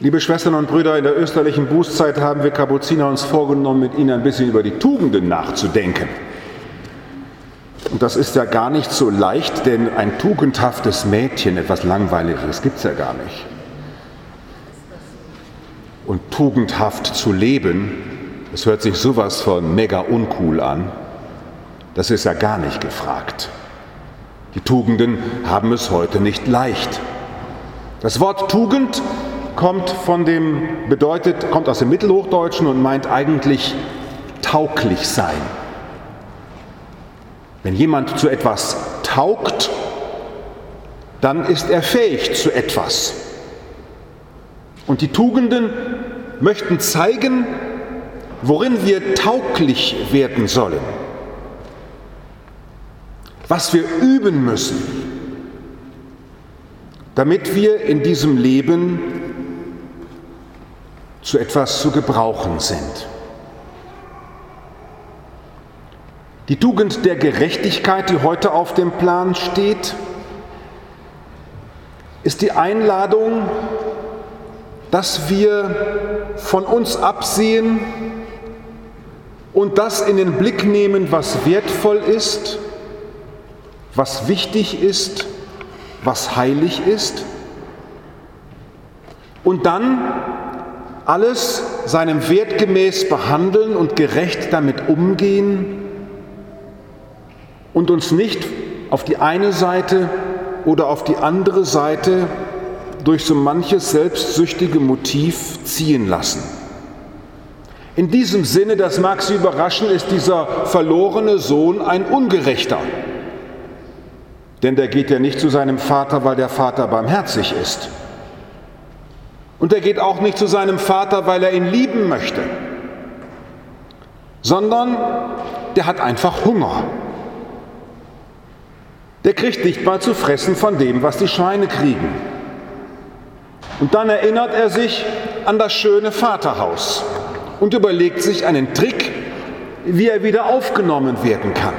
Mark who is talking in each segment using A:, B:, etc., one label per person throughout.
A: Liebe Schwestern und Brüder, in der österlichen Bußzeit haben wir Kapuziner uns vorgenommen, mit Ihnen ein bisschen über die Tugenden nachzudenken. Und das ist ja gar nicht so leicht, denn ein tugendhaftes Mädchen, etwas Langweiliges, gibt es ja gar nicht. Und tugendhaft zu leben, das hört sich sowas von mega uncool an, das ist ja gar nicht gefragt. Die Tugenden haben es heute nicht leicht. Das Wort Tugend kommt von dem bedeutet kommt aus dem Mittelhochdeutschen und meint eigentlich tauglich sein. Wenn jemand zu etwas taugt, dann ist er fähig zu etwas. Und die Tugenden möchten zeigen, worin wir tauglich werden sollen, was wir üben müssen, damit wir in diesem Leben zu etwas zu gebrauchen sind. Die Tugend der Gerechtigkeit, die heute auf dem Plan steht, ist die Einladung, dass wir von uns absehen und das in den Blick nehmen, was wertvoll ist, was wichtig ist, was heilig ist und dann alles seinem Wert gemäß behandeln und gerecht damit umgehen und uns nicht auf die eine Seite oder auf die andere Seite durch so manches selbstsüchtige Motiv ziehen lassen. In diesem Sinne, das mag Sie überraschen, ist dieser verlorene Sohn ein Ungerechter. Denn der geht ja nicht zu seinem Vater, weil der Vater barmherzig ist. Und er geht auch nicht zu seinem Vater, weil er ihn lieben möchte, sondern der hat einfach Hunger. Der kriegt nicht mal zu fressen von dem, was die Schweine kriegen. Und dann erinnert er sich an das schöne Vaterhaus und überlegt sich einen Trick, wie er wieder aufgenommen werden kann.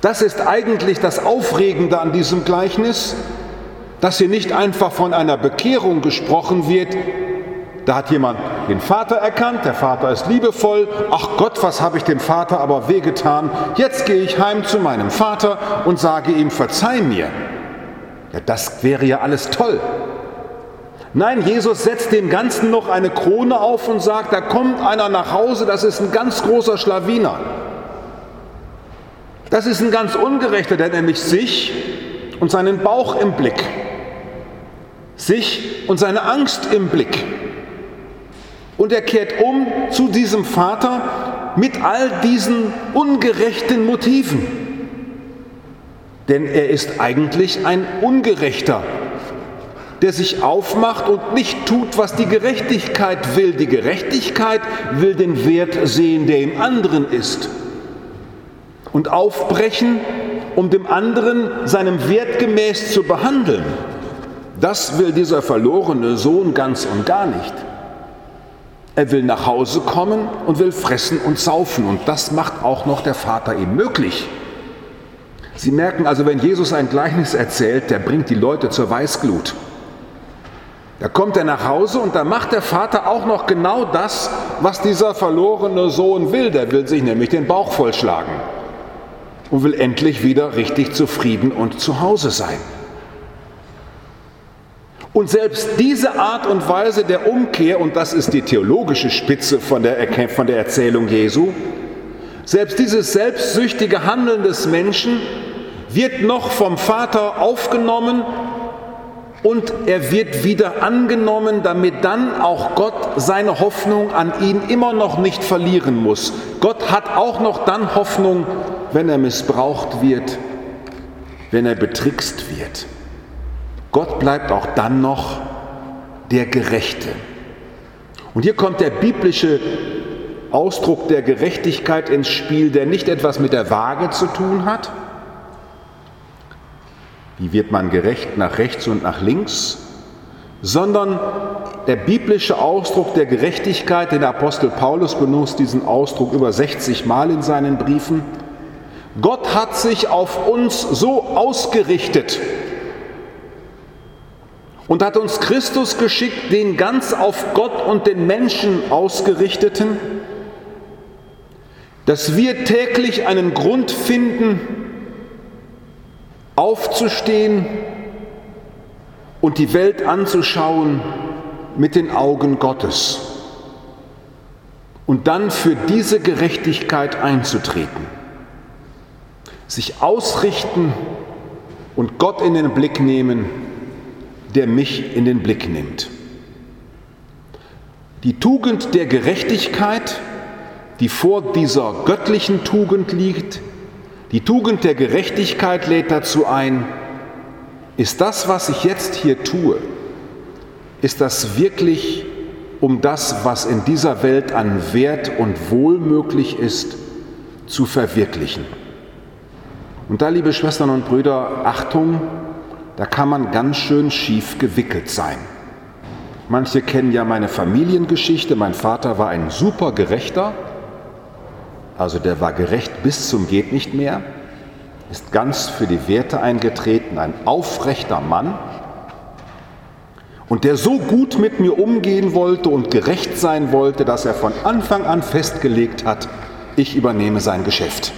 A: Das ist eigentlich das Aufregende an diesem Gleichnis, dass hier nicht einfach von einer Bekehrung gesprochen wird. Da hat jemand den Vater erkannt, der Vater ist liebevoll. Ach Gott, was habe ich dem Vater aber wehgetan? Jetzt gehe ich heim zu meinem Vater und sage ihm, verzeih mir. Ja, das wäre ja alles toll. Nein, Jesus setzt dem Ganzen noch eine Krone auf und sagt, da kommt einer nach Hause, das ist ein ganz großer Schlawiner. Das ist ein ganz ungerechter, der nämlich sich und seinen Bauch im Blick sich und seine Angst im Blick. Und er kehrt um zu diesem Vater mit all diesen ungerechten Motiven. Denn er ist eigentlich ein Ungerechter, der sich aufmacht und nicht tut, was die Gerechtigkeit will. Die Gerechtigkeit will den Wert sehen, der im anderen ist. Und aufbrechen, um dem anderen seinem Wert gemäß zu behandeln. Das will dieser verlorene Sohn ganz und gar nicht. Er will nach Hause kommen und will fressen und saufen. Und das macht auch noch der Vater ihm möglich. Sie merken also, wenn Jesus ein Gleichnis erzählt, der bringt die Leute zur Weißglut. Da kommt er nach Hause und da macht der Vater auch noch genau das, was dieser verlorene Sohn will. Der will sich nämlich den Bauch vollschlagen und will endlich wieder richtig zufrieden und zu Hause sein. Und selbst diese Art und Weise der Umkehr, und das ist die theologische Spitze von der, von der Erzählung Jesu, selbst dieses selbstsüchtige Handeln des Menschen wird noch vom Vater aufgenommen und er wird wieder angenommen, damit dann auch Gott seine Hoffnung an ihn immer noch nicht verlieren muss. Gott hat auch noch dann Hoffnung, wenn er missbraucht wird, wenn er betrickst wird. Gott bleibt auch dann noch der Gerechte. Und hier kommt der biblische Ausdruck der Gerechtigkeit ins Spiel, der nicht etwas mit der Waage zu tun hat. Wie wird man gerecht nach rechts und nach links? Sondern der biblische Ausdruck der Gerechtigkeit, den Apostel Paulus benutzt diesen Ausdruck über 60 Mal in seinen Briefen. Gott hat sich auf uns so ausgerichtet, und hat uns Christus geschickt, den ganz auf Gott und den Menschen ausgerichteten, dass wir täglich einen Grund finden, aufzustehen und die Welt anzuschauen mit den Augen Gottes und dann für diese Gerechtigkeit einzutreten, sich ausrichten und Gott in den Blick nehmen, der mich in den Blick nimmt. Die Tugend der Gerechtigkeit, die vor dieser göttlichen Tugend liegt, die Tugend der Gerechtigkeit lädt dazu ein, ist das, was ich jetzt hier tue, ist das wirklich um das, was in dieser Welt an Wert und Wohl möglich ist, zu verwirklichen. Und da, liebe Schwestern und Brüder, Achtung, da kann man ganz schön schief gewickelt sein. Manche kennen ja meine Familiengeschichte. Mein Vater war ein super Gerechter, also der war gerecht bis zum geht nicht mehr, ist ganz für die Werte eingetreten, ein aufrechter Mann. Und der so gut mit mir umgehen wollte und gerecht sein wollte, dass er von Anfang an festgelegt hat, ich übernehme sein Geschäft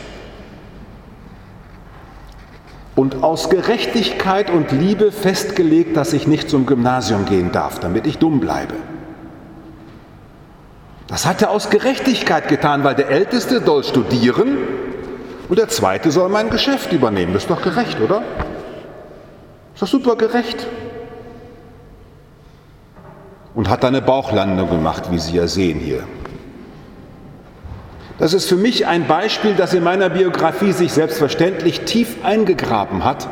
A: und aus Gerechtigkeit und Liebe festgelegt, dass ich nicht zum Gymnasium gehen darf, damit ich dumm bleibe. Das hat er aus Gerechtigkeit getan, weil der Älteste soll studieren und der Zweite soll mein Geschäft übernehmen. Das ist doch gerecht, oder? Ist doch super gerecht. Und hat eine Bauchlandung gemacht, wie Sie ja sehen hier. Das ist für mich ein Beispiel, das in meiner Biografie sich selbstverständlich tief eingegraben hat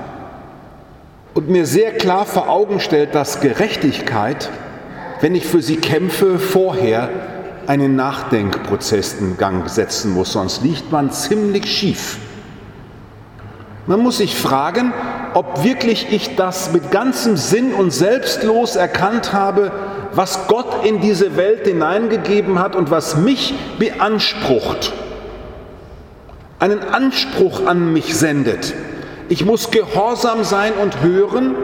A: und mir sehr klar vor Augen stellt, dass Gerechtigkeit, wenn ich für sie kämpfe, vorher einen Nachdenkprozess in Gang setzen muss, sonst liegt man ziemlich schief. Man muss sich fragen, ob wirklich ich das mit ganzem Sinn und selbstlos erkannt habe, was Gott in diese Welt hineingegeben hat und was mich beansprucht, einen Anspruch an mich sendet. Ich muss gehorsam sein und hören,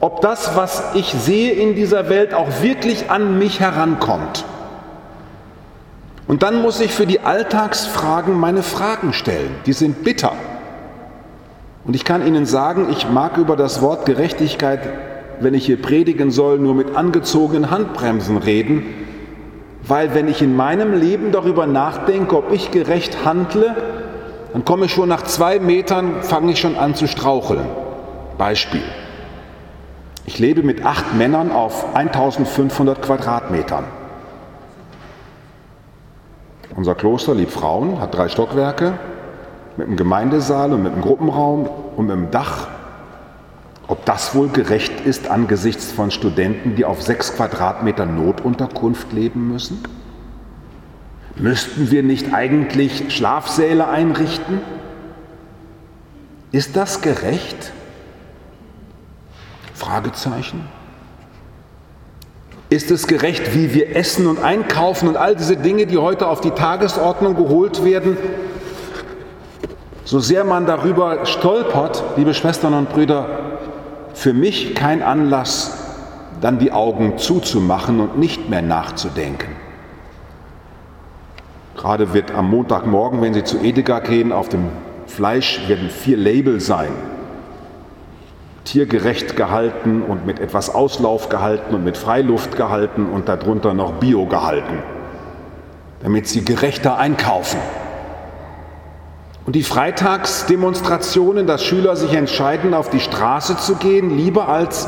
A: ob das, was ich sehe in dieser Welt, auch wirklich an mich herankommt. Und dann muss ich für die Alltagsfragen meine Fragen stellen. Die sind bitter. Und ich kann Ihnen sagen, ich mag über das Wort Gerechtigkeit wenn ich hier predigen soll, nur mit angezogenen Handbremsen reden, weil wenn ich in meinem Leben darüber nachdenke, ob ich gerecht handle, dann komme ich schon nach zwei Metern, fange ich schon an zu straucheln. Beispiel. Ich lebe mit acht Männern auf 1500 Quadratmetern. Unser Kloster liebt Frauen, hat drei Stockwerke mit einem Gemeindesaal und mit einem Gruppenraum und mit einem Dach ob das wohl gerecht ist angesichts von Studenten, die auf sechs Quadratmeter Notunterkunft leben müssen? Müssten wir nicht eigentlich Schlafsäle einrichten? Ist das gerecht? Fragezeichen. Ist es gerecht, wie wir essen und einkaufen und all diese Dinge, die heute auf die Tagesordnung geholt werden? So sehr man darüber stolpert, liebe Schwestern und Brüder, für mich kein Anlass, dann die Augen zuzumachen und nicht mehr nachzudenken. Gerade wird am Montagmorgen, wenn Sie zu Edeka gehen, auf dem Fleisch werden vier Label sein. Tiergerecht gehalten und mit etwas Auslauf gehalten und mit Freiluft gehalten und darunter noch Bio gehalten, damit Sie gerechter einkaufen. Und die Freitagsdemonstrationen, dass Schüler sich entscheiden, auf die Straße zu gehen, lieber als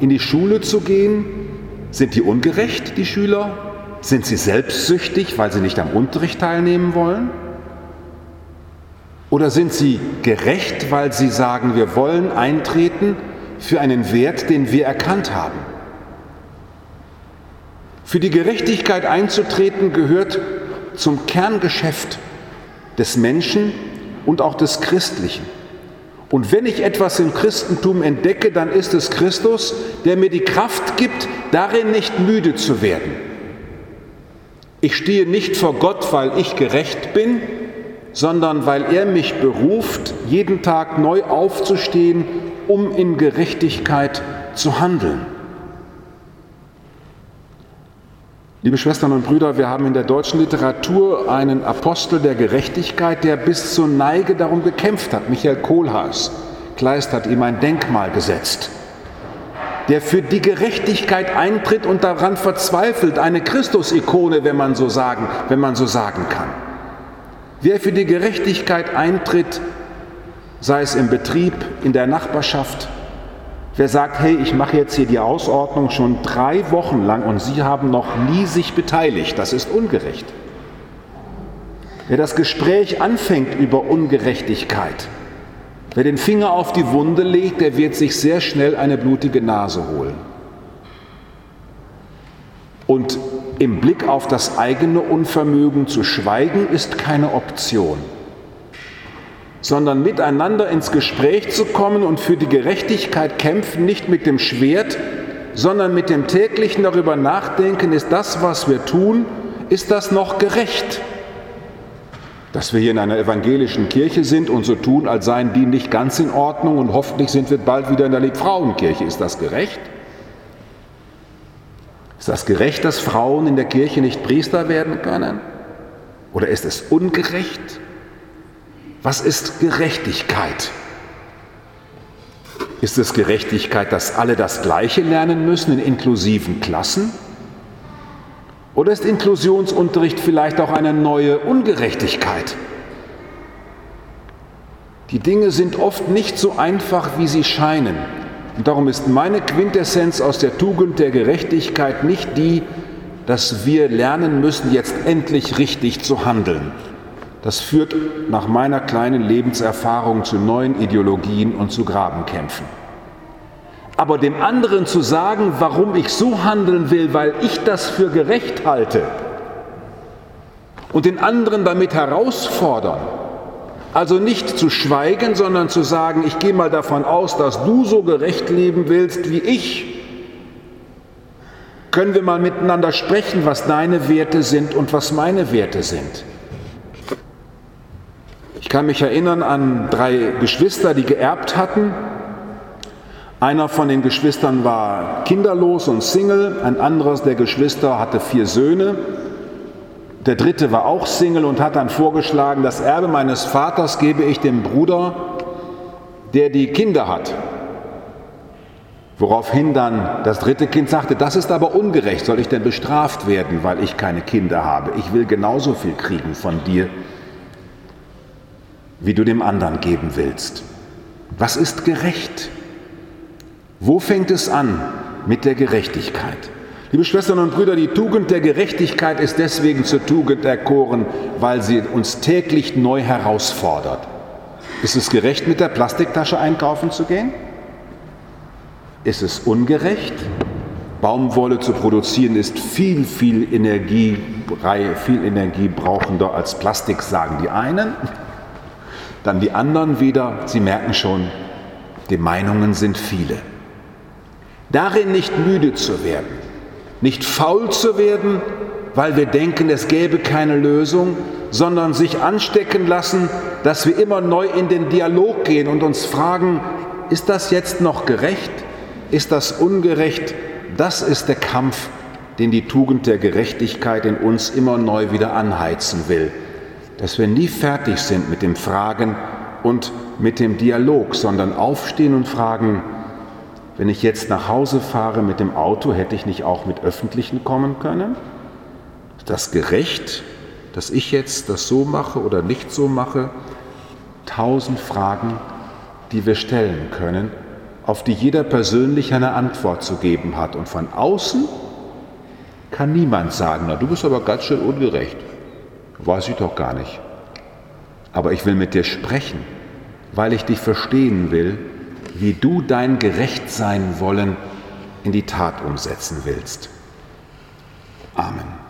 A: in die Schule zu gehen, sind die ungerecht, die Schüler? Sind sie selbstsüchtig, weil sie nicht am Unterricht teilnehmen wollen? Oder sind sie gerecht, weil sie sagen, wir wollen eintreten für einen Wert, den wir erkannt haben? Für die Gerechtigkeit einzutreten gehört zum Kerngeschäft des Menschen und auch des Christlichen. Und wenn ich etwas im Christentum entdecke, dann ist es Christus, der mir die Kraft gibt, darin nicht müde zu werden. Ich stehe nicht vor Gott, weil ich gerecht bin, sondern weil er mich beruft, jeden Tag neu aufzustehen, um in Gerechtigkeit zu handeln. Liebe Schwestern und Brüder, wir haben in der deutschen Literatur einen Apostel der Gerechtigkeit, der bis zur Neige darum gekämpft hat, Michael Kohlhaas. Kleist hat ihm ein Denkmal gesetzt, der für die Gerechtigkeit eintritt und daran verzweifelt, eine Christusikone, wenn man so sagen, wenn man so sagen kann. Wer für die Gerechtigkeit eintritt, sei es im Betrieb, in der Nachbarschaft, Wer sagt, hey, ich mache jetzt hier die Ausordnung schon drei Wochen lang und Sie haben noch nie sich beteiligt, das ist ungerecht. Wer das Gespräch anfängt über Ungerechtigkeit, wer den Finger auf die Wunde legt, der wird sich sehr schnell eine blutige Nase holen. Und im Blick auf das eigene Unvermögen zu schweigen, ist keine Option sondern miteinander ins Gespräch zu kommen und für die Gerechtigkeit kämpfen, nicht mit dem Schwert, sondern mit dem täglichen darüber nachdenken, ist das, was wir tun, ist das noch gerecht? Dass wir hier in einer evangelischen Kirche sind und so tun, als seien die nicht ganz in Ordnung und hoffentlich sind wir bald wieder in der Liebfrauenkirche. Ist das gerecht? Ist das gerecht, dass Frauen in der Kirche nicht Priester werden können? Oder ist es ungerecht? Was ist Gerechtigkeit? Ist es Gerechtigkeit, dass alle das Gleiche lernen müssen in inklusiven Klassen? Oder ist Inklusionsunterricht vielleicht auch eine neue Ungerechtigkeit? Die Dinge sind oft nicht so einfach, wie sie scheinen. Und darum ist meine Quintessenz aus der Tugend der Gerechtigkeit nicht die, dass wir lernen müssen, jetzt endlich richtig zu handeln. Das führt nach meiner kleinen Lebenserfahrung zu neuen Ideologien und zu Grabenkämpfen. Aber dem anderen zu sagen, warum ich so handeln will, weil ich das für gerecht halte, und den anderen damit herausfordern, also nicht zu schweigen, sondern zu sagen, ich gehe mal davon aus, dass du so gerecht leben willst wie ich. Können wir mal miteinander sprechen, was deine Werte sind und was meine Werte sind? Ich kann mich erinnern an drei Geschwister, die geerbt hatten. Einer von den Geschwistern war kinderlos und Single, ein anderes der Geschwister hatte vier Söhne. Der dritte war auch Single und hat dann vorgeschlagen, das Erbe meines Vaters gebe ich dem Bruder, der die Kinder hat. Woraufhin dann das dritte Kind sagte, das ist aber ungerecht, soll ich denn bestraft werden, weil ich keine Kinder habe? Ich will genauso viel kriegen von dir wie du dem anderen geben willst. Was ist gerecht? Wo fängt es an mit der Gerechtigkeit? Liebe Schwestern und Brüder, die Tugend der Gerechtigkeit ist deswegen zur Tugend erkoren, weil sie uns täglich neu herausfordert. Ist es gerecht, mit der Plastiktasche einkaufen zu gehen? Ist es ungerecht? Baumwolle zu produzieren ist viel, viel Energie, viel energiebrauchender als Plastik, sagen die einen. Dann die anderen wieder, sie merken schon, die Meinungen sind viele. Darin nicht müde zu werden, nicht faul zu werden, weil wir denken, es gäbe keine Lösung, sondern sich anstecken lassen, dass wir immer neu in den Dialog gehen und uns fragen, ist das jetzt noch gerecht? Ist das ungerecht? Das ist der Kampf, den die Tugend der Gerechtigkeit in uns immer neu wieder anheizen will dass wir nie fertig sind mit dem Fragen und mit dem Dialog, sondern aufstehen und fragen, wenn ich jetzt nach Hause fahre mit dem Auto, hätte ich nicht auch mit öffentlichen kommen können? Ist das gerecht, dass ich jetzt das so mache oder nicht so mache? Tausend Fragen, die wir stellen können, auf die jeder persönlich eine Antwort zu geben hat. Und von außen kann niemand sagen, na du bist aber ganz schön ungerecht. Weiß ich doch gar nicht. Aber ich will mit dir sprechen, weil ich dich verstehen will, wie du dein Gerechtsein wollen in die Tat umsetzen willst. Amen.